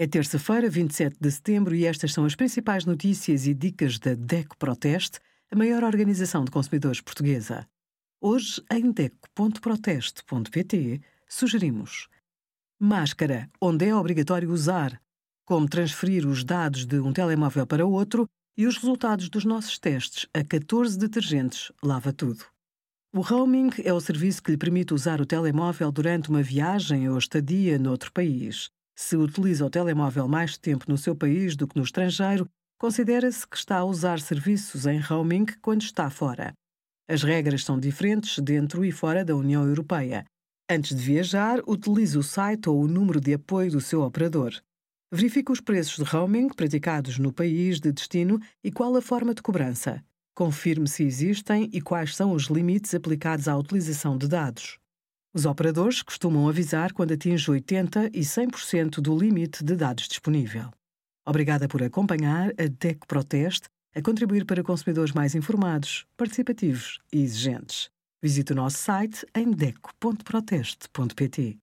É terça-feira, 27 de setembro, e estas são as principais notícias e dicas da DECO Proteste, a maior organização de consumidores portuguesa. Hoje, em DECO.proteste.pt, sugerimos máscara, onde é obrigatório usar, como transferir os dados de um telemóvel para outro e os resultados dos nossos testes a 14 detergentes lava tudo. O roaming é o serviço que lhe permite usar o telemóvel durante uma viagem ou estadia noutro país. Se utiliza o telemóvel mais tempo no seu país do que no estrangeiro, considera-se que está a usar serviços em roaming quando está fora. As regras são diferentes dentro e fora da União Europeia. Antes de viajar, utilize o site ou o número de apoio do seu operador. Verifique os preços de roaming praticados no país de destino e qual a forma de cobrança. Confirme se existem e quais são os limites aplicados à utilização de dados. Os operadores costumam avisar quando atinge 80% e 100% do limite de dados disponível. Obrigada por acompanhar a DEC Proteste a contribuir para consumidores mais informados, participativos e exigentes. Visite o nosso site em deco.proteste.pt.